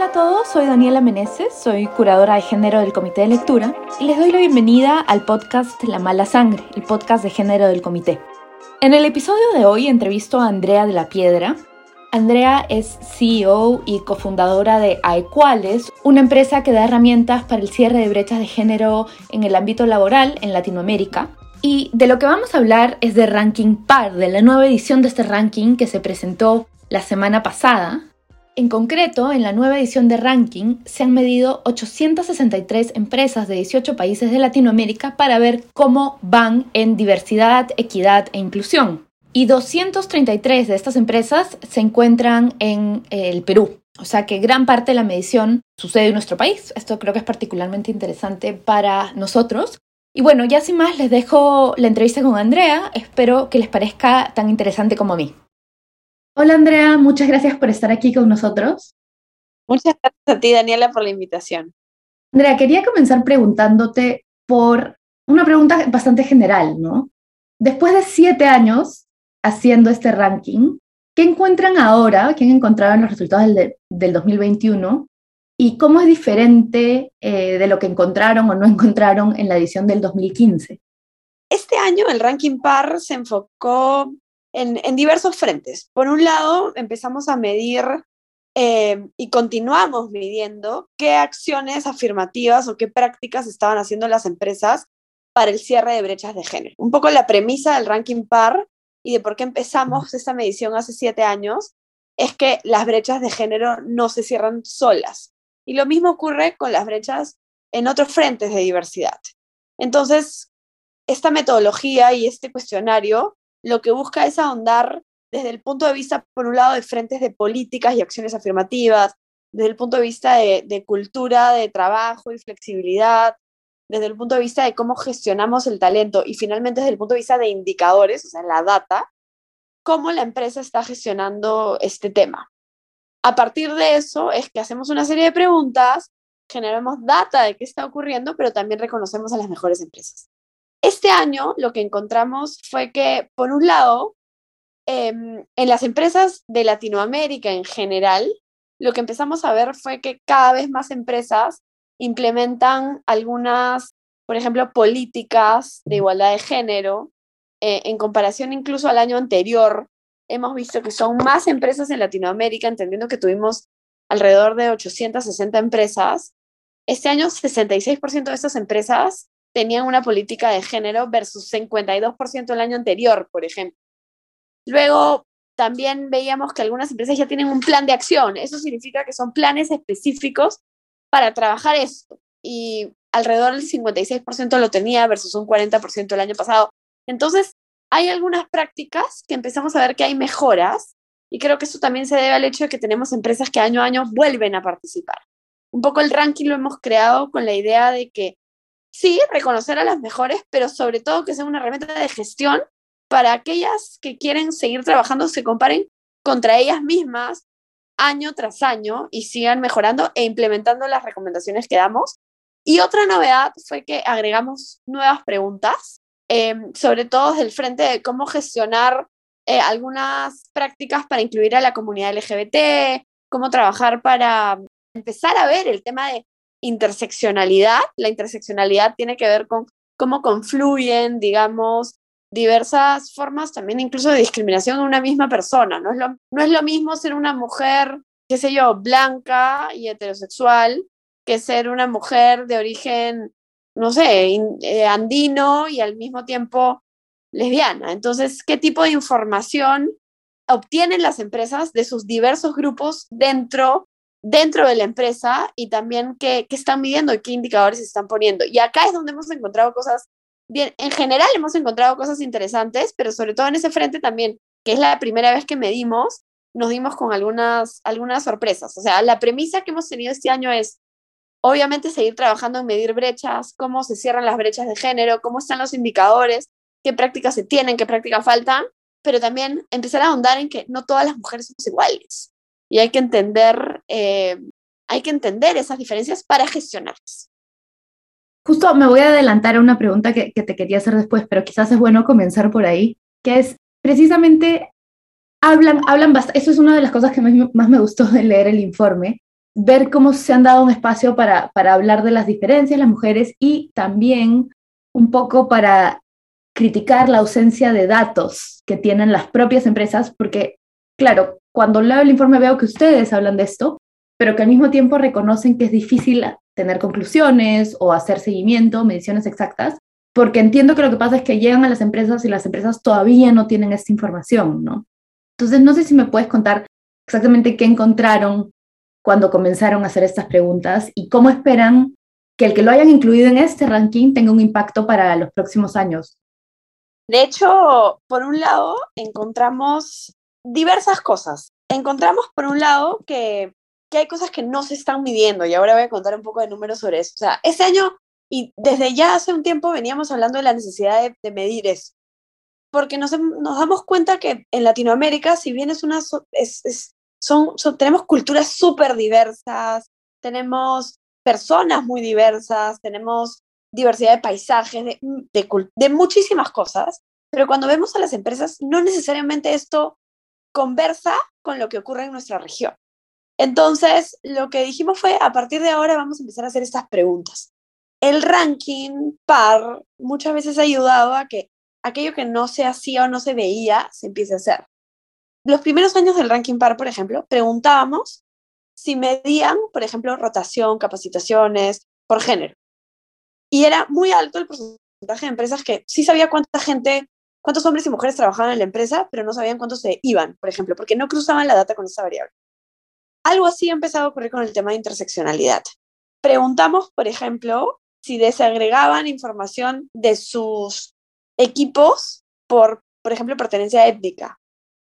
Hola a todos, soy Daniela Meneses, soy curadora de género del Comité de Lectura y les doy la bienvenida al podcast La Mala Sangre, el podcast de género del comité. En el episodio de hoy entrevisto a Andrea de la Piedra. Andrea es CEO y cofundadora de Aequales, una empresa que da herramientas para el cierre de brechas de género en el ámbito laboral en Latinoamérica. Y de lo que vamos a hablar es de Ranking Par, de la nueva edición de este ranking que se presentó la semana pasada en concreto, en la nueva edición de Ranking se han medido 863 empresas de 18 países de Latinoamérica para ver cómo van en diversidad, equidad e inclusión. Y 233 de estas empresas se encuentran en el Perú. O sea que gran parte de la medición sucede en nuestro país. Esto creo que es particularmente interesante para nosotros. Y bueno, ya sin más les dejo la entrevista con Andrea. Espero que les parezca tan interesante como a mí. Hola Andrea, muchas gracias por estar aquí con nosotros. Muchas gracias a ti, Daniela, por la invitación. Andrea, quería comenzar preguntándote por una pregunta bastante general, ¿no? Después de siete años haciendo este ranking, ¿qué encuentran ahora? ¿Qué han encontrado en los resultados del, del 2021? ¿Y cómo es diferente eh, de lo que encontraron o no encontraron en la edición del 2015? Este año el ranking PAR se enfocó en, diversos frentes. Por un lado, empezamos a medir eh, y continuamos midiendo qué acciones afirmativas o qué prácticas estaban haciendo las empresas para el cierre de brechas de género. Un poco la premisa del ranking PAR y de por qué empezamos esta medición hace siete años es que las brechas de género no se cierran solas. Y lo mismo ocurre con las brechas en otros frentes de diversidad. Entonces, esta metodología y este cuestionario lo que busca es ahondar desde el punto de vista, por un lado, de frentes de políticas y acciones afirmativas, desde el punto de vista de, cultura, de trabajo y flexibilidad, desde el punto de vista de cómo gestionamos el talento y finalmente desde el punto de vista de indicadores, o sea, la data, cómo la empresa está gestionando este tema. A partir de eso es que hacemos una serie de preguntas, generamos data de qué está ocurriendo, pero también reconocemos a las mejores empresas. Este año lo que encontramos fue que, por un lado, em, en las empresas de Latinoamérica en general, lo que empezamos a ver fue que cada vez más empresas implementan algunas, por ejemplo, políticas de igualdad de género. Eh, en comparación incluso al año anterior, hemos visto que son más empresas en Latinoamérica, entendiendo que tuvimos alrededor de 860 empresas. Este año, 66% de estas empresas tenían una política de género versus 52% el año anterior, por ejemplo. Luego, también veíamos que algunas empresas ya tienen un plan de acción. Eso significa que son planes específicos para trabajar esto. Y alrededor del 56% lo tenía versus un 40% el año pasado. Entonces, hay algunas prácticas que empezamos a ver que hay mejoras y creo que eso también se debe al hecho de que tenemos empresas que año a año vuelven a participar. Un poco el ranking lo hemos creado con la idea de que sí, reconocer a las mejores, pero sobre todo que sea una herramienta de gestión para aquellas que quieren seguir trabajando, se comparen contra ellas mismas año tras año y sigan mejorando e implementando las recomendaciones que damos. Y otra novedad fue que agregamos nuevas preguntas, em, sobre todo desde el frente de cómo gestionar eh, algunas prácticas para incluir a la comunidad LGBT, cómo trabajar para empezar a ver el tema de interseccionalidad. La interseccionalidad tiene que ver con cómo confluyen, digamos, diversas formas también incluso de discriminación en una misma persona. No es lo, no es lo mismo ser una mujer, qué sé yo, blanca y heterosexual, que ser una mujer de origen, no sé, eh, andino y al mismo tiempo lesbiana. Entonces, ¿qué tipo de información obtienen las empresas de sus diversos grupos dentro dentro de la empresa y también qué, están midiendo y qué indicadores están poniendo. Y acá es donde hemos encontrado cosas, bien, en general hemos encontrado cosas interesantes, pero sobre todo en ese frente también, que es la primera vez que medimos, nos dimos con algunas, algunas sorpresas. O sea, la premisa que hemos tenido este año es, obviamente, seguir trabajando en medir brechas, cómo se cierran las brechas de género, cómo están los indicadores, qué prácticas se tienen, qué prácticas faltan, pero también empezar a ahondar en que no todas las mujeres somos iguales y hay que entender, eh, hay que entender esas diferencias para gestionarlas. Justo me voy a adelantar a una pregunta que, te quería hacer después, pero quizás es bueno comenzar por ahí, que es precisamente, hablan, hablan bastante, eso es una de las cosas que más me gustó de leer el informe, ver cómo se han dado un espacio para, para hablar de las diferencias las mujeres y también un poco para criticar la ausencia de datos que tienen las propias empresas, porque, claro, cuando leo el informe veo que ustedes hablan de esto, pero que al mismo tiempo reconocen que es difícil tener conclusiones o hacer seguimiento, mediciones exactas, porque entiendo que lo que pasa es que llegan a las empresas y las empresas todavía no tienen esta información, ¿no? Entonces, no sé si me puedes contar exactamente qué encontraron cuando comenzaron a hacer estas preguntas y cómo esperan que el que lo hayan incluido en este ranking tenga un impacto para los próximos años. De hecho, por un lado, encontramos diversas cosas. Encontramos, por un lado, que, que hay cosas que no se están midiendo y ahora voy a contar un poco de números sobre eso. O sea, ese año y desde ya hace un tiempo veníamos hablando de la necesidad de, medir eso. Porque nos, nos, damos cuenta que en Latinoamérica, si bien es una, es, son, tenemos culturas súper diversas, tenemos personas muy diversas, tenemos diversidad de paisajes, de, de, de, muchísimas cosas, pero cuando vemos a las empresas, no necesariamente esto conversa con lo que ocurre en nuestra región. Entonces, lo que dijimos fue, a partir de ahora vamos a empezar a hacer estas preguntas. El ranking par muchas veces ha ayudado a que aquello que no se hacía o no se veía se empiece a hacer los primeros años del ranking par, por ejemplo, preguntábamos si medían, por ejemplo, rotación, capacitaciones por género. Y era muy alto el porcentaje de empresas que sí sabía cuánta gente, cuántos hombres y mujeres trabajaban en la empresa, pero no sabían cuántos se iban, por ejemplo, porque no cruzaban la data con esa variable. Algo así ha empezado a ocurrir con el tema de interseccionalidad. Preguntamos, por ejemplo, si desagregaban información de sus equipos por, por ejemplo, pertenencia étnica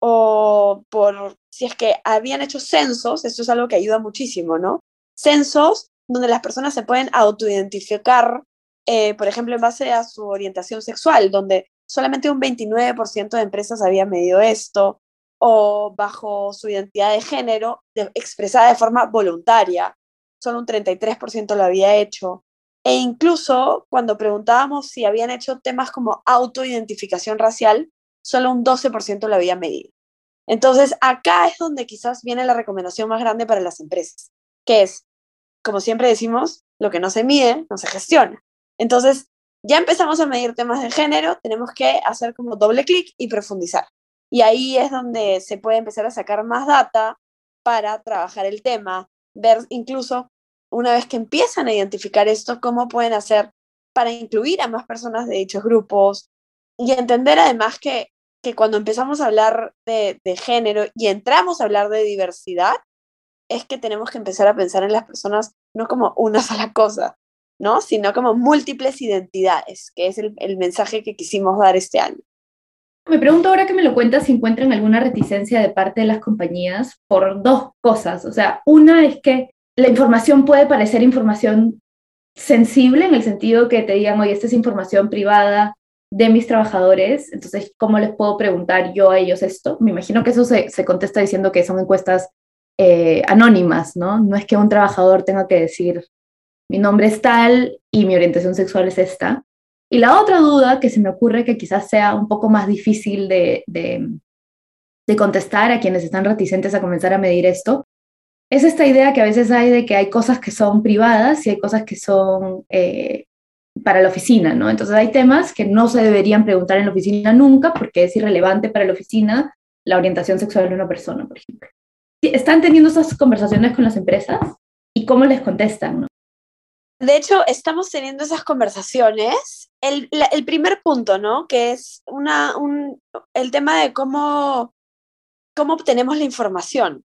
o por si es que habían hecho censos, esto es algo que ayuda muchísimo, ¿no? Censos donde las personas se pueden autoidentificar, eh, por ejemplo, en base a su orientación sexual, donde solamente un 29% de empresas había medido esto, o bajo su identidad de género expresada de forma voluntaria, solo un 33% lo había hecho. E incluso cuando preguntábamos si habían hecho temas como autoidentificación racial, solo un 12% lo había medido. Entonces, acá es donde quizás viene la recomendación más grande para las empresas, que es, como siempre decimos, lo que no se mide, no se gestiona. Entonces, ya empezamos a medir temas de género, tenemos que hacer como doble clic y profundizar. Y ahí es donde se puede empezar a sacar más data para trabajar el tema, ver incluso una vez que empiezan a identificar esto, cómo pueden hacer para incluir a más personas de dichos grupos, y entender además que, que cuando empezamos a hablar de, de, género y entramos a hablar de diversidad, es que tenemos que empezar a pensar en las personas no como una sola cosa, ¿no? Sino como múltiples identidades, que es el, el mensaje que quisimos dar este año. Me pregunto ahora que me lo cuentas si encuentran alguna reticencia de parte de las compañías por dos cosas. O sea, una es que la información puede parecer información sensible en el sentido que te digan, oye, esta es información privada, de mis trabajadores, entonces, ¿cómo les puedo preguntar yo a ellos esto? Me imagino que eso se, se contesta diciendo que son encuestas eh, anónimas, ¿no? No es que un trabajador tenga que decir, mi nombre es tal y mi orientación sexual es esta. Y la otra duda que se me ocurre que quizás sea un poco más difícil de, de, de contestar a quienes están reticentes a comenzar a medir esto, es esta idea que a veces hay de que hay cosas que son privadas y hay cosas que son eh, para la oficina, ¿no? Entonces hay temas que no se deberían preguntar en la oficina nunca porque es irrelevante para la oficina la orientación sexual de una persona, por ejemplo. ¿Están teniendo esas conversaciones con las empresas? ¿Y cómo les contestan? De hecho, estamos teniendo esas conversaciones. El, primer punto, ¿no? Que es una, un, el tema de cómo, cómo obtenemos la información.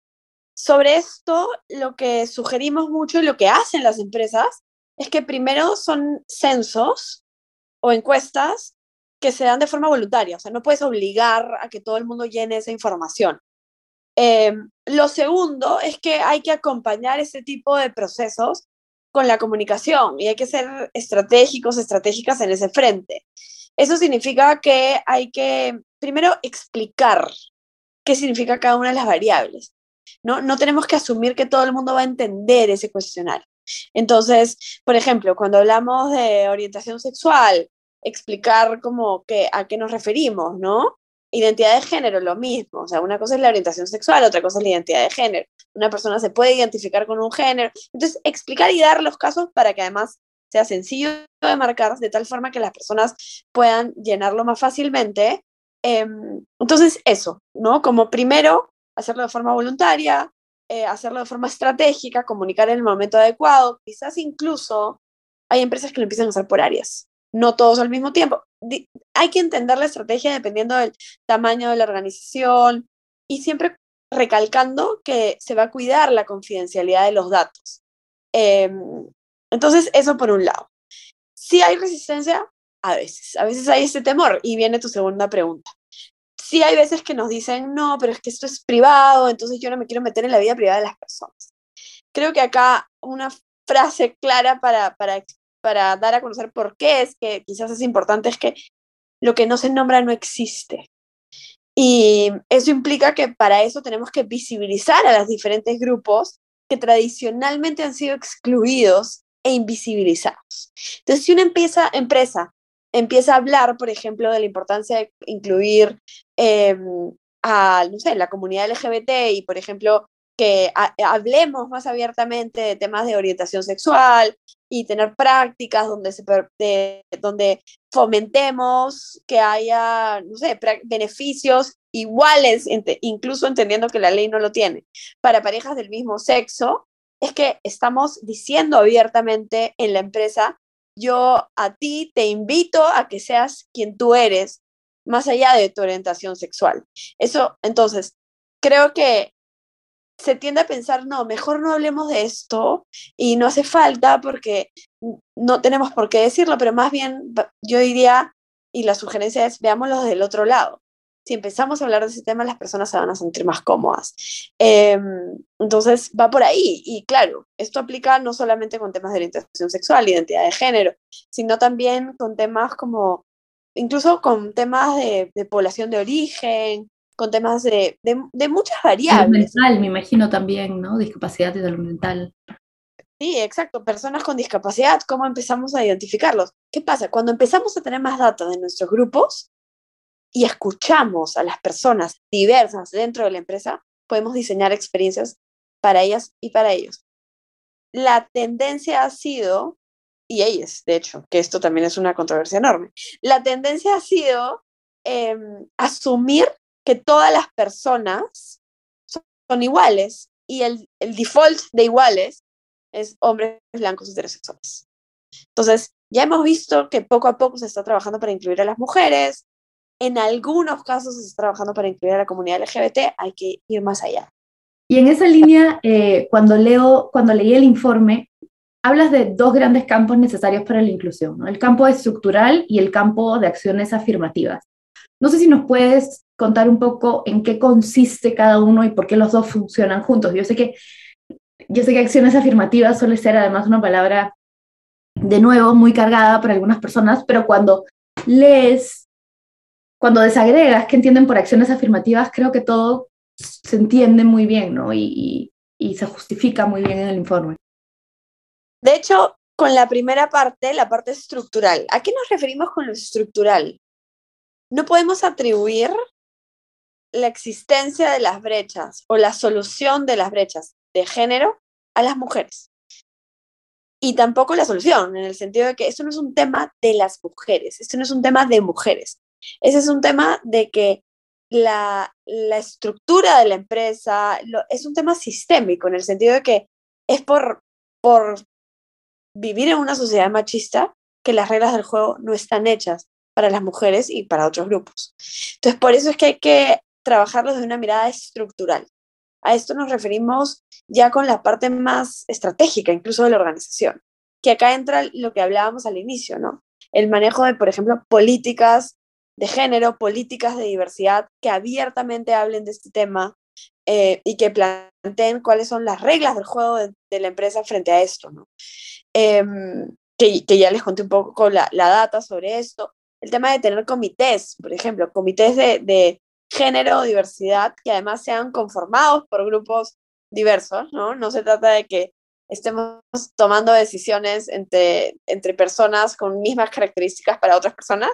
Sobre esto, lo que sugerimos mucho y lo que hacen las empresas es que primero son censos o encuestas que se dan de forma voluntaria, o sea, no puedes obligar a que todo el mundo llene esa información. Em, lo segundo es que hay que acompañar ese tipo de procesos con la comunicación y hay que ser estratégicos, estratégicas en ese frente. Eso significa que hay que primero explicar qué significa cada una de las variables. ¿no? no tenemos que asumir que todo el mundo va a entender ese cuestionario. Entonces, por ejemplo, cuando hablamos de orientación sexual, explicar como que a qué nos referimos, ¿no? Identidad de género, lo mismo. O sea, una cosa es la orientación sexual, otra cosa es la identidad de género. Una persona se puede identificar con un género. Entonces, explicar y dar los casos para que además sea sencillo de marcar, de tal forma que las personas puedan llenarlo más fácilmente. Em, entonces, eso, ¿no? Como primero, hacerlo de forma voluntaria, eh, hacerlo de forma estratégica, comunicar en el momento adecuado. Quizás incluso hay empresas que lo empiezan a hacer por áreas no todos al mismo tiempo. Hay que entender la estrategia dependiendo del tamaño de la organización y siempre recalcando que se va a cuidar la confidencialidad de los datos. Em, entonces, eso por un lado. Si hay resistencia, a veces, a veces hay este temor y viene tu segunda pregunta. Sí hay veces que nos dicen, no, pero es que esto es privado, entonces yo no me quiero meter en la vida privada de las personas. Creo que acá una frase clara para, para para dar a conocer por qué es que quizás es importante, es que lo que no se nombra no existe. Y eso implica que para eso tenemos que visibilizar a los diferentes grupos que tradicionalmente han sido excluidos e invisibilizados. Entonces, si una empresa empieza a hablar, por ejemplo, de la importancia de incluir em, a, no sé, la comunidad LGBT y, por ejemplo, que hablemos más abiertamente de temas de orientación sexual y tener prácticas donde, donde fomentemos que haya, no sé, beneficios iguales, incluso entendiendo que la ley no lo tiene, para parejas del mismo sexo, es que estamos diciendo abiertamente en la empresa, yo a ti te invito a que seas quien tú eres, más allá de tu orientación sexual. Eso, entonces, creo que se tiende a pensar, no, mejor no hablemos de esto y no hace falta porque no tenemos por qué decirlo, pero más bien yo diría, y la sugerencia es, veámoslo desde el otro lado. Si empezamos a hablar de ese tema, las personas se van a sentir más cómodas. Em, entonces, va por ahí. Y claro, esto aplica no solamente con temas de orientación sexual, identidad de género, sino también con temas como, incluso con temas de población de origen, con temas de, de, muchas variables. Mental, me imagino también, ¿no? Discapacidad y salud mental. Sí, exacto. Personas con discapacidad, ¿cómo empezamos a identificarlos? ¿Qué pasa? Cuando empezamos a tener más datos de nuestros grupos y escuchamos a las personas diversas dentro de la empresa, podemos diseñar experiencias para ellas y para ellos. La tendencia ha sido, y ellas, de hecho, que esto también es una controversia enorme, la tendencia ha sido em, asumir que todas las personas son, iguales y el, default de iguales es hombres blancos heterosexuales. Entonces, ya hemos visto que poco a poco se está trabajando para incluir a las mujeres, en algunos casos se está trabajando para incluir a la comunidad LGBT, hay que ir más allá. Y en esa línea, eh, cuando, leo, cuando leí el informe, hablas de dos grandes campos necesarios para la inclusión, el campo estructural y el campo de acciones afirmativas. No sé si nos puedes contar un poco en qué consiste cada uno y por qué los dos funcionan juntos. Yo sé que, yo sé que acciones afirmativas suele ser además una palabra, de nuevo, muy cargada para algunas personas, pero cuando lees, cuando desagregas qué entienden por acciones afirmativas, creo que todo se entiende muy bien, ¿no? Y, y se justifica muy bien en el informe. De hecho, con la primera parte, la parte estructural. ¿A qué nos referimos con lo estructural? No podemos atribuir la existencia de las brechas o la solución de las brechas de género a las mujeres. Y tampoco la solución, en el sentido de que esto no es un tema de las mujeres, esto no es un tema de mujeres. Ese es un tema de que la, estructura de la empresa es un tema sistémico, en el sentido de que es por, por vivir en una sociedad machista que las reglas del juego no están hechas para las mujeres y para otros grupos. Entonces, por eso es que hay que trabajarlo desde una mirada estructural. A esto nos referimos ya con la parte más estratégica, incluso de la organización, que acá entra lo que hablábamos al inicio, ¿no? El manejo de, por ejemplo, políticas de género, políticas de diversidad que abiertamente hablen de este tema eh, y que planteen cuáles son las reglas del juego de, la empresa frente a esto, ¿no? Em, que, ya les conté un poco la, la, data sobre esto. El tema de tener comités, por ejemplo, comités de género diversidad que además sean conformados por grupos diversos, ¿no? No se trata de que estemos tomando decisiones entre, entre personas con mismas características para otras personas.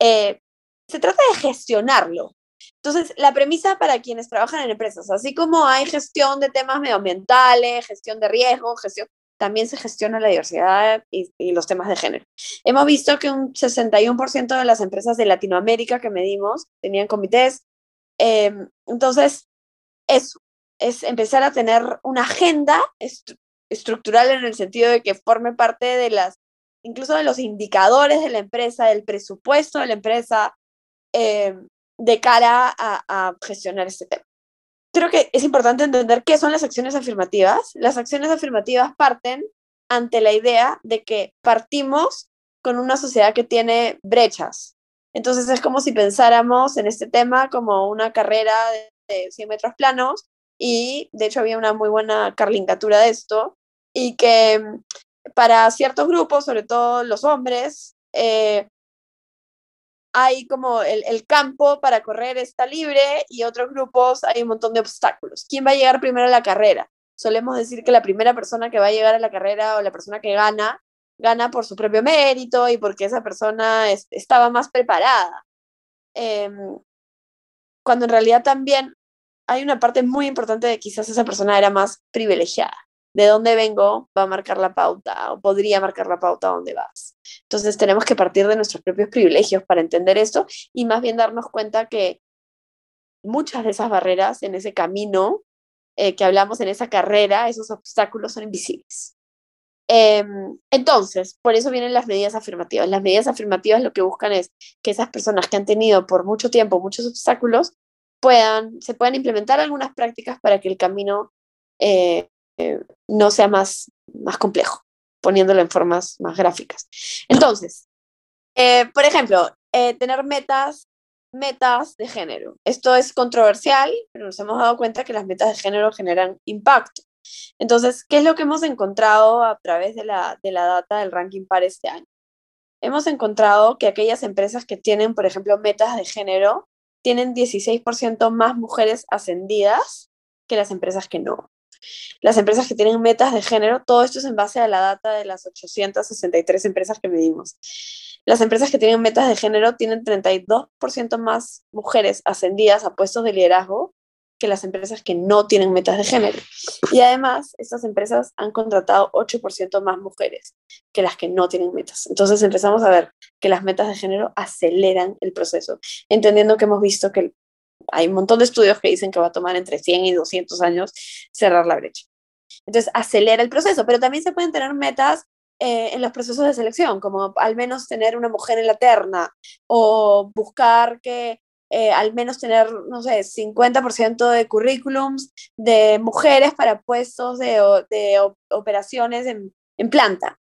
Eh, se trata de gestionarlo, Entonces, la premisa para quienes trabajan en empresas, así como hay gestión de temas medioambientales, gestión de riesgo, gestión, también se gestiona la diversidad y, los temas de género. Hemos visto que un 61% de las empresas de Latinoamérica que medimos tenían comités. Em, entonces, eso, es empezar a tener una agenda estructural en el sentido de que forme parte de las, incluso de los indicadores de la empresa, del presupuesto de la empresa, em, de cara a, gestionar este tema. Creo que es importante entender qué son las acciones afirmativas. Las acciones afirmativas parten ante la idea de que partimos con una sociedad que tiene brechas. Entonces es como si pensáramos en este tema como una carrera de 100 metros planos y de hecho había una muy buena carlingatura de esto y que para ciertos grupos, sobre todo los hombres, eh, hay como el, el, campo para correr está libre y otros grupos hay un montón de obstáculos. ¿Quién va a llegar primero a la carrera? Solemos decir que la primera persona que va a llegar a la carrera o la persona que gana, gana por su propio mérito y porque esa persona estaba más preparada. Em, cuando en realidad también hay una parte muy importante de quizás esa persona era más privilegiada de dónde vengo va a marcar la pauta o podría marcar la pauta a dónde vas. Entonces tenemos que partir de nuestros propios privilegios para entender esto y más bien darnos cuenta que muchas de esas barreras en ese camino eh, que hablamos en esa carrera, esos obstáculos son invisibles. Em, entonces, por eso vienen las medidas afirmativas. Las medidas afirmativas lo que buscan es que esas personas que han tenido por mucho tiempo muchos obstáculos puedan, se puedan implementar algunas prácticas para que el camino eh, eh, no sea más, más complejo, poniéndolo en formas más gráficas. Entonces, eh, por ejemplo, eh, tener metas, metas de género. Esto es controversial, pero nos hemos dado cuenta que las metas de género generan impacto. Entonces, ¿qué es lo que hemos encontrado a través de la, de la data del ranking par este año? Hemos encontrado que aquellas empresas que tienen, por ejemplo, metas de género, tienen 16% más mujeres ascendidas que las empresas que no las empresas que tienen metas de género, todo esto es en base a la data de las 863 empresas que medimos. Las empresas que tienen metas de género tienen 32% más mujeres ascendidas a puestos de liderazgo que las empresas que no tienen metas de género. Y además, estas empresas han contratado 8% más mujeres que las que no tienen metas. Entonces empezamos a ver que las metas de género aceleran el proceso, entendiendo que hemos visto que hay un montón de estudios que dicen que va a tomar entre 100 y 200 años cerrar la brecha. Entonces, acelera el proceso, pero también se pueden tener metas eh, en los procesos de selección, como al menos tener una mujer en la terna o buscar que eh, al menos tener, no sé, 50% de currículums de mujeres para puestos de, de operaciones en, en planta.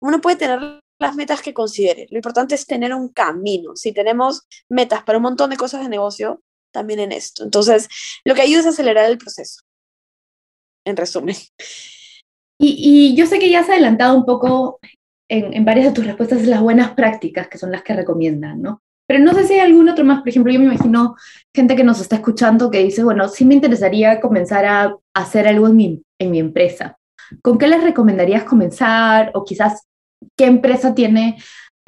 Uno puede tener las metas que considere. Lo importante es tener un camino. Si tenemos metas para un montón de cosas de negocio, también en esto. Entonces, lo que ayuda es acelerar el proceso, en resumen. Y, yo sé que ya has adelantado un poco en, varias de tus respuestas las buenas prácticas, que son las que recomiendan, ¿no? Pero no sé si hay algún otro más, por ejemplo, yo me imagino gente que nos está escuchando que dice, bueno, sí me interesaría comenzar a hacer algo en mi, en mi empresa. ¿Con qué les recomendarías comenzar? O quizás, ¿qué empresa tiene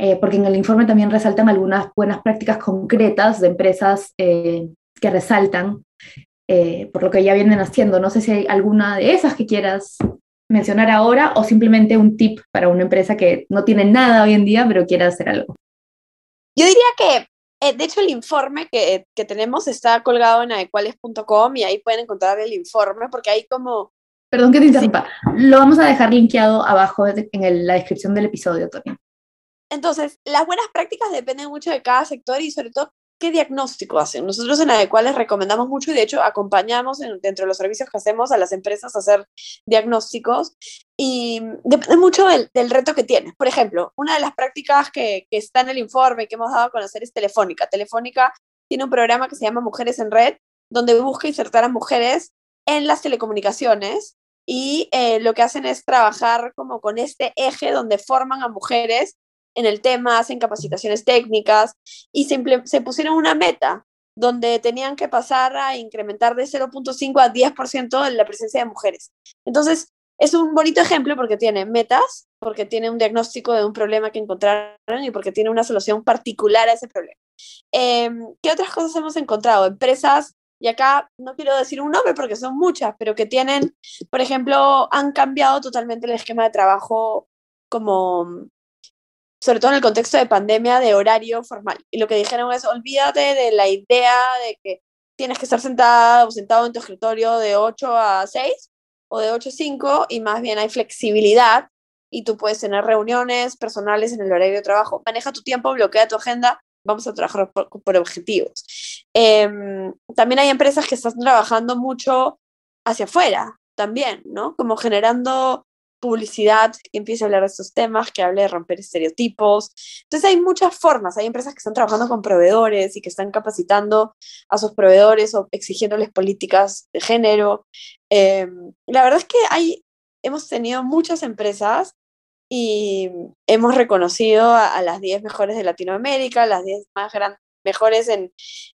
eh, porque en el informe también resaltan algunas buenas prácticas concretas de empresas eh, que resaltan eh, por lo que ya vienen haciendo. No sé si hay alguna de esas que quieras mencionar ahora o simplemente un tip para una empresa que no tiene nada hoy en día pero quiere hacer algo. Yo diría que, de hecho, el informe que, que tenemos está colgado en adecuales.com y ahí pueden encontrar el informe porque hay como Perdón que te interrumpa. Lo vamos a dejar linkeado abajo en la descripción del episodio también. Entonces, las buenas prácticas dependen mucho de cada sector y sobre todo qué diagnóstico hacen. Nosotros en Adecuales recomendamos mucho y de hecho acompañamos dentro de los servicios que hacemos a las empresas a hacer diagnósticos y depende mucho del, reto que tienes. Por ejemplo, una de las prácticas que, que está en el informe que hemos dado a conocer es Telefónica. Telefónica tiene un programa que se llama Mujeres en Red, donde busca insertar a mujeres en las telecomunicaciones y eh, lo que hacen es trabajar como con este eje donde forman a mujeres en el tema, hacen capacitaciones técnicas y se, se pusieron una meta donde tenían que pasar a incrementar de 0.5 a 10% la presencia de mujeres. Entonces, es un bonito ejemplo porque tiene metas, porque tiene un diagnóstico de un problema que encontraron y porque tiene una solución particular a ese problema. Em, ¿Qué otras cosas hemos encontrado? Empresas, y acá no quiero decir un nombre porque son muchas, pero que tienen, por ejemplo, han cambiado totalmente el esquema de trabajo como sobre todo en el contexto de pandemia, de horario formal. Y lo que dijeron es, olvídate de la idea de que tienes que estar sentada o sentado en tu escritorio de 8 a 6 o de 8 a 5 y más bien hay flexibilidad y tú puedes tener reuniones personales en el horario de trabajo. Maneja tu tiempo, bloquea tu agenda, vamos a trabajar por, objetivos. Em, también hay empresas que están trabajando mucho hacia afuera también, ¿no? Como generando publicidad que empiece a hablar de estos temas, que hable de romper estereotipos. Entonces hay muchas formas, hay empresas que están trabajando con proveedores y que están capacitando a sus proveedores o exigiéndoles políticas de género. Em, la verdad es que hay, hemos tenido muchas empresas y hemos reconocido a, las 10 mejores de Latinoamérica, las 10 más grandes mejores en,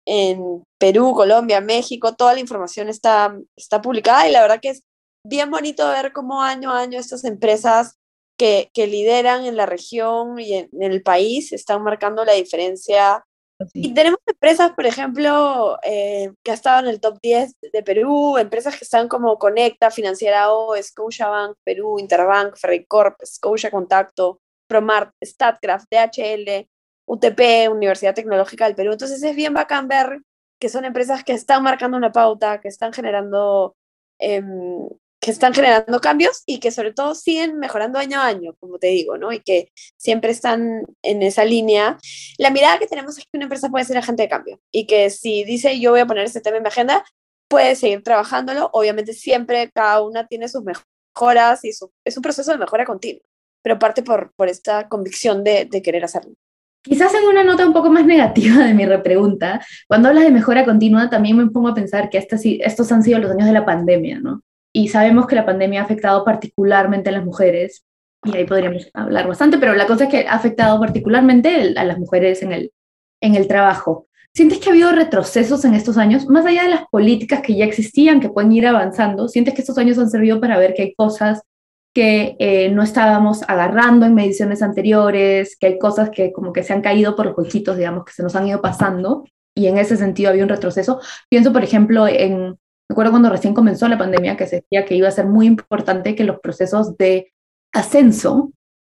en, Perú, Colombia, México, toda la información está, está publicada y la verdad que es bien bonito ver cómo año a año estas empresas que, que lideran en la región y en, el país están marcando la diferencia. Y tenemos empresas, por ejemplo, eh, que ha estado en el top 10 de Perú, empresas que están como Conecta, Financiera O, Scotiabank, Perú, Interbank, Ferricorp, Scotia Contacto, Promart, Statcraft, DHL, UTP, Universidad Tecnológica del Perú. Entonces es bien bacán ver que son empresas que están marcando una pauta, que están generando em, que están generando cambios y que sobre todo siguen mejorando año a año, como te digo, ¿no? Y que siempre están en esa línea. La mirada que tenemos es que una empresa puede ser agente de cambio y que si dice yo voy a poner este tema en mi agenda, puede seguir trabajándolo. Obviamente siempre cada una tiene sus mejoras y es un proceso de mejora continua, pero parte por, por esta convicción de, de querer hacerlo. Quizás en una nota un poco más negativa de mi repregunta, cuando hablas de mejora continua, también me pongo a pensar que estos han sido los años de la pandemia, ¿no? Y sabemos que la pandemia ha afectado particularmente a las mujeres, y ahí podríamos hablar bastante, pero la cosa es que ha afectado particularmente a las mujeres en el, en el trabajo. ¿Sientes que ha habido retrocesos en estos años, más allá de las políticas que ya existían, que pueden ir avanzando? ¿Sientes que estos años han servido para ver que hay cosas que eh, no estábamos agarrando en mediciones anteriores, que hay cosas que como que se han caído por los huequitos, digamos, que se nos han ido pasando? Y en ese sentido había un retroceso. Pienso, por ejemplo, en Recuerdo cuando recién comenzó la pandemia que se decía que iba a ser muy importante que los procesos de ascenso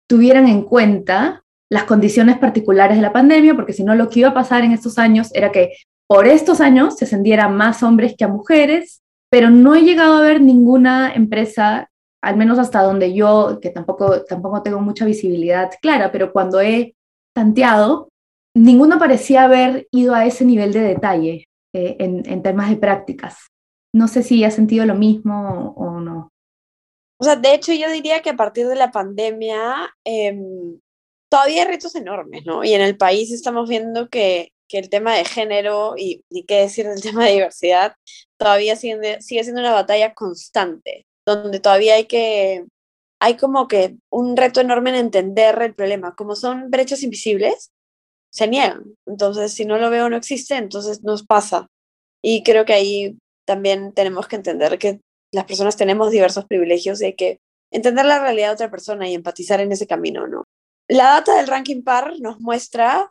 tuvieran en cuenta las condiciones particulares de la pandemia, porque si no lo que iba a pasar en estos años era que por estos años se ascendiera más hombres que a mujeres, pero no he llegado a ver ninguna empresa, al menos hasta donde yo, que tampoco, tampoco tengo mucha visibilidad clara, pero cuando he tanteado, ninguno parecía haber ido a ese nivel de detalle eh, en, en temas de prácticas. No sé si has sentido lo mismo o no. O sea, de hecho yo diría que a partir de la pandemia em, todavía hay retos enormes, ¿no? Y en el país estamos viendo que, que el tema de género y, y, qué decir del tema de diversidad todavía sigue, sigue siendo una batalla constante, donde todavía hay que, hay como que un reto enorme en entender el problema. Como son brechas invisibles, se niegan. Entonces, si no lo veo, no existe, entonces nos pasa. Y creo que ahí también tenemos que entender que las personas tenemos diversos privilegios y hay que entender la realidad de otra persona y empatizar en ese camino, ¿no? La data del ranking par nos muestra,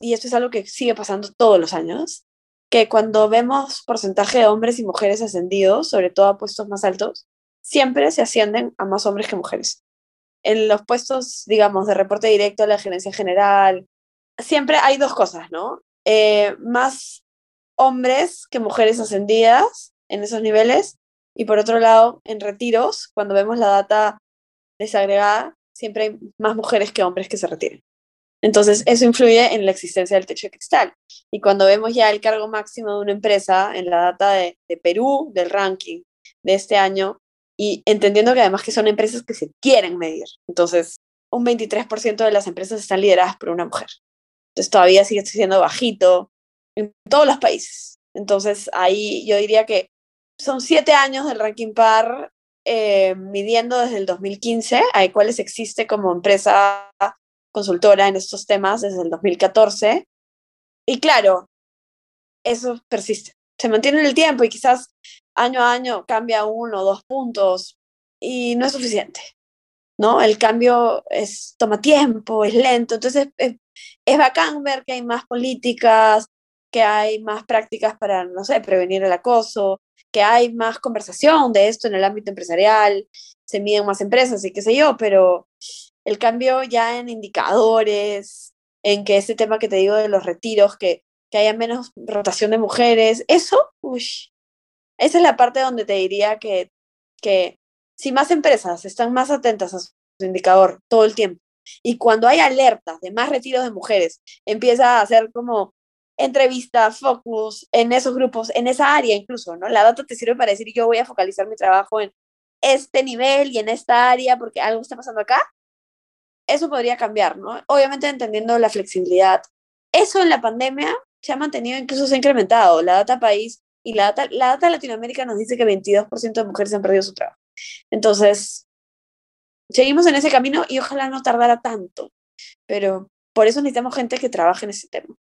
y esto es algo que sigue pasando todos los años, que cuando vemos porcentaje de hombres y mujeres ascendidos, sobre todo a puestos más altos, siempre se ascienden a más hombres que mujeres. En los puestos, digamos, de reporte directo a la gerencia general, siempre hay dos cosas, ¿no? Eh, más hombres que mujeres ascendidas en esos niveles. Y por otro lado, en retiros, cuando vemos la data desagregada, siempre hay más mujeres que hombres que se retiran. Entonces, eso influye en la existencia del techo de cristal. Y cuando vemos ya el cargo máximo de una empresa en la data de, Perú, del ranking de este año, y entendiendo que además que son empresas que se quieren medir. Entonces, un 23% de las empresas están lideradas por una mujer. Entonces, todavía sigue siendo bajito en todos los países. Entonces ahí yo diría que son siete años del ranking par eh, midiendo desde el 2015, hay cuáles existe como empresa consultora en estos temas desde el 2014. Y claro, eso persiste, se mantiene en el tiempo y quizás año a año cambia uno o dos puntos y no es suficiente. ¿no? El cambio es, toma tiempo, es lento, entonces es es bacán ver que hay más políticas, que hay más prácticas para, no sé, prevenir el acoso, que hay más conversación de esto en el ámbito empresarial, se miden más empresas y qué sé yo, pero el cambio ya en indicadores, en que ese tema que te digo de los retiros, que, que haya menos rotación de mujeres, eso, uy, esa es la parte donde te diría que, que si más empresas están más atentas a su indicador todo el tiempo, y cuando hay alertas de más retiros de mujeres, empieza a hacer como entrevistas, focus en esos grupos, en esa área incluso, ¿no? La data te sirve para decir, yo voy a focalizar mi trabajo en este nivel y en esta área porque algo está pasando acá. Eso podría cambiar, ¿no? Obviamente entendiendo la flexibilidad. Eso en la pandemia se ha mantenido, incluso se ha incrementado. La data país y la data, la data Latinoamérica nos dice que 22% de mujeres han perdido su trabajo. Entonces, seguimos en ese camino y ojalá no tardara tanto, pero por eso necesitamos gente que trabaje en ese tema.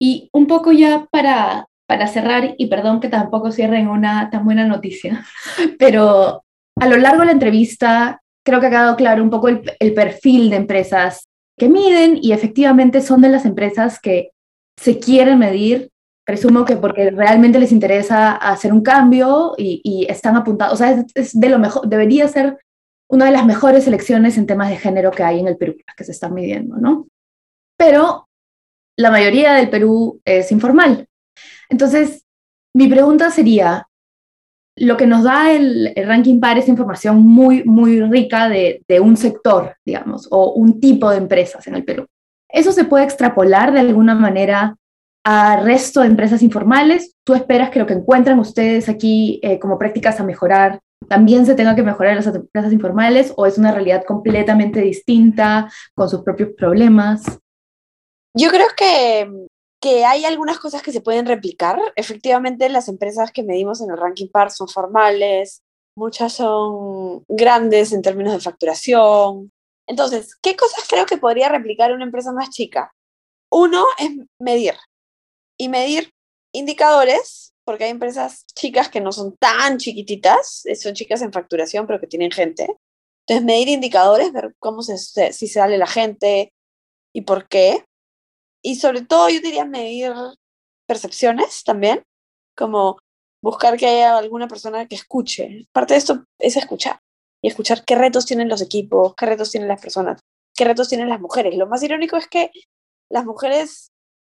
Y un poco ya para, para cerrar, y perdón que tampoco cierren una tan buena noticia, pero a lo largo de la entrevista creo que ha quedado claro un poco el, perfil de empresas que miden y efectivamente son de las empresas que se quieren medir presumo que porque realmente les interesa hacer un cambio y, están apuntados, o sea, es, es, de lo mejor, debería ser una de las mejores elecciones en temas de género que hay en el Perú, que se están midiendo, ¿no? Pero la mayoría del Perú es informal. Entonces, mi pregunta sería, lo que nos da el, ranking PAR es información muy, muy rica de, un sector, digamos, o un tipo de empresas en el Perú. ¿Eso se puede extrapolar de alguna manera al resto de empresas informales? ¿Tú esperas que lo que encuentran ustedes aquí eh, como prácticas a mejorar también se tenga que mejorar las empresas informales o es una realidad completamente distinta con sus propios problemas? Yo creo que, que hay algunas cosas que se pueden replicar. Efectivamente, las empresas que medimos en el ranking PAR son formales, muchas son grandes en términos de facturación. Entonces, ¿qué cosas creo que podría replicar una empresa más chica? Uno es medir y medir indicadores porque hay empresas chicas que no son tan chiquititas, eh, son chicas en facturación, pero que tienen gente. Entonces, medir indicadores, ver cómo se, si sale la gente y por qué. Y sobre todo, yo diría medir percepciones también, como buscar que haya alguna persona que escuche. Parte de esto es escuchar y escuchar qué retos tienen los equipos, qué retos tienen las personas, qué retos tienen las mujeres. Lo más irónico es que las mujeres,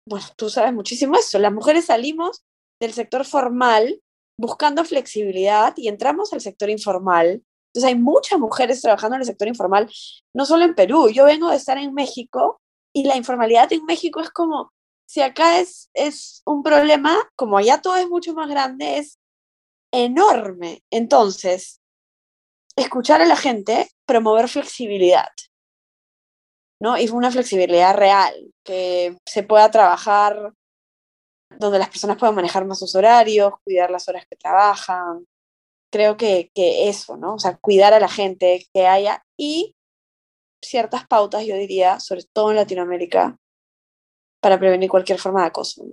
bueno, tú sabes muchísimo eso, las mujeres salimos del sector formal buscando flexibilidad y entramos al sector informal. Entonces hay muchas mujeres trabajando en el sector informal, no solo en Perú. Yo vengo de estar en México y la informalidad en México es como, si acá es, es un problema, como allá todo es mucho más grande, es enorme. Entonces, escuchar a la gente, promover flexibilidad, ¿no? Y una flexibilidad real, que se pueda trabajar donde las personas puedan manejar más sus horarios, cuidar las horas que trabajan. Creo que, que eso, ¿no? O sea, cuidar a la gente que haya y ciertas pautas, yo diría, sobre todo en Latinoamérica, para prevenir cualquier forma de acoso.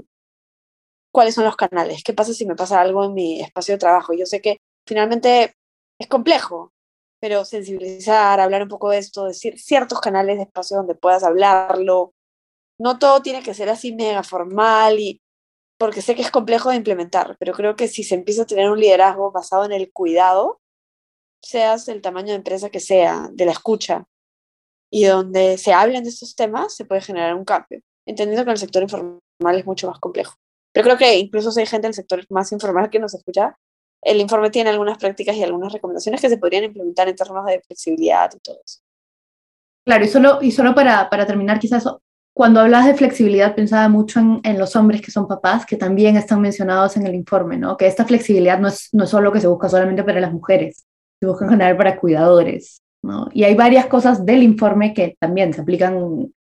¿Cuáles son los canales? ¿Qué pasa si me pasa algo en mi espacio de trabajo? Yo sé que finalmente es complejo, pero sensibilizar, hablar un poco de esto, decir ciertos canales de espacio donde puedas hablarlo. No todo tiene que ser así mega formal y porque sé que es complejo de implementar, pero creo que si se empieza a tener un liderazgo basado en el cuidado, seas el tamaño de empresa que sea, de la escucha, y donde se hablen de estos temas, se puede generar un cambio, entendiendo que el sector informal es mucho más complejo. Pero creo que incluso si hay gente del sector más informal que nos escucha, el informe tiene algunas prácticas y algunas recomendaciones que se podrían implementar en términos de flexibilidad y todo eso. Claro, y solo, y solo para, para terminar, quizás cuando hablas de flexibilidad pensaba mucho en, en, los hombres que son papás, que también están mencionados en el informe, ¿no? Que esta flexibilidad no es, no es solo que se busca solamente para las mujeres, se busca en general para cuidadores, Y hay varias cosas del informe que también se aplican,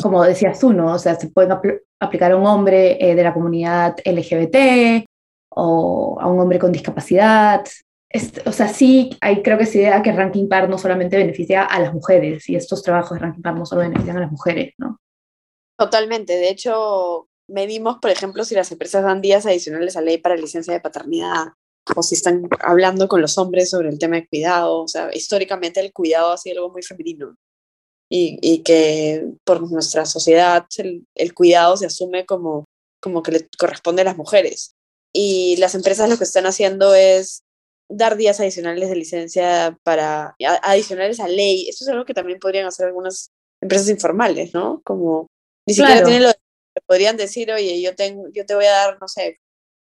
como decías tú. O sea, se pueden apl aplicar a un hombre eh, de la comunidad LGBT o a un hombre con discapacidad. Es, o sea, sí, hay creo que esa idea que Ranking Par no solamente beneficia a las mujeres y estos trabajos de Ranking Par no solo benefician a las mujeres, ¿no? Totalmente. De hecho, medimos, por ejemplo, si las empresas dan días adicionales a ley para licencia de paternidad o si están hablando con los hombres sobre el tema de cuidado. O sea, históricamente el cuidado ha sido algo muy femenino. y, que por nuestra sociedad el, el, cuidado se asume como, como que le corresponde a las mujeres. Y las empresas lo que están haciendo es dar días adicionales de licencia para adicionales a ley. Eso es algo que también podrían hacer algunas empresas informales, ¿no? Como ni siquiera tienen lo podrían decir, oye, yo tengo, yo te voy a dar, no sé,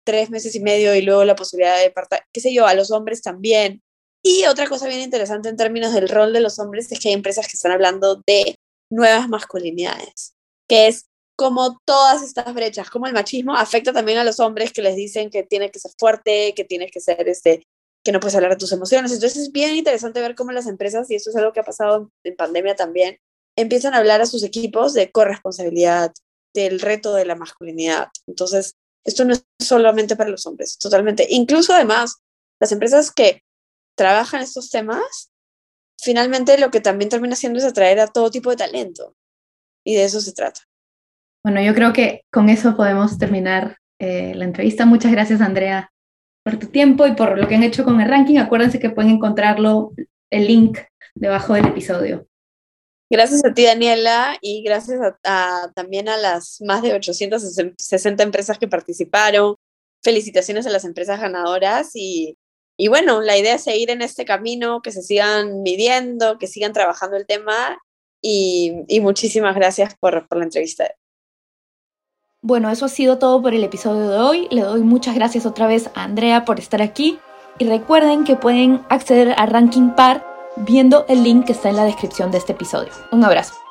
tres meses y medio y luego la posibilidad de partir, qué sé yo, a los hombres también. Y otra cosa bien interesante en términos del rol de los hombres es que hay empresas que están hablando de nuevas masculinidades, que es como todas estas brechas, como el machismo afecta también a los hombres que les dicen que tienes que ser fuerte, que tienes que ser este, que no puedes hablar de tus emociones. Entonces es bien interesante ver cómo las empresas, y esto es algo que ha pasado en pandemia también, empiezan a hablar a sus equipos de corresponsabilidad, del reto de la masculinidad. Entonces, esto no es solamente para los hombres, totalmente. Incluso además, las empresas que trabajan estos temas, finalmente lo que también termina haciendo es atraer a todo tipo de talento. Y de eso se trata. Bueno, yo creo que con eso podemos terminar eh, la entrevista. Muchas gracias, Andrea, por tu tiempo y por lo que han hecho con el ranking. Acuérdense que pueden encontrarlo, el link debajo del episodio. Gracias a ti, Daniela, y gracias a, también a las más de 860 empresas que participaron. Felicitaciones a las empresas ganadoras y, y bueno, la idea es seguir en este camino, que se sigan midiendo, que sigan trabajando el tema y, y muchísimas gracias por, por la entrevista. Bueno, eso ha sido todo por el episodio de hoy. Le doy muchas gracias otra vez a Andrea por estar aquí y recuerden que pueden acceder a Ranking Par viendo el link que está en la descripción de este episodio. Un abrazo.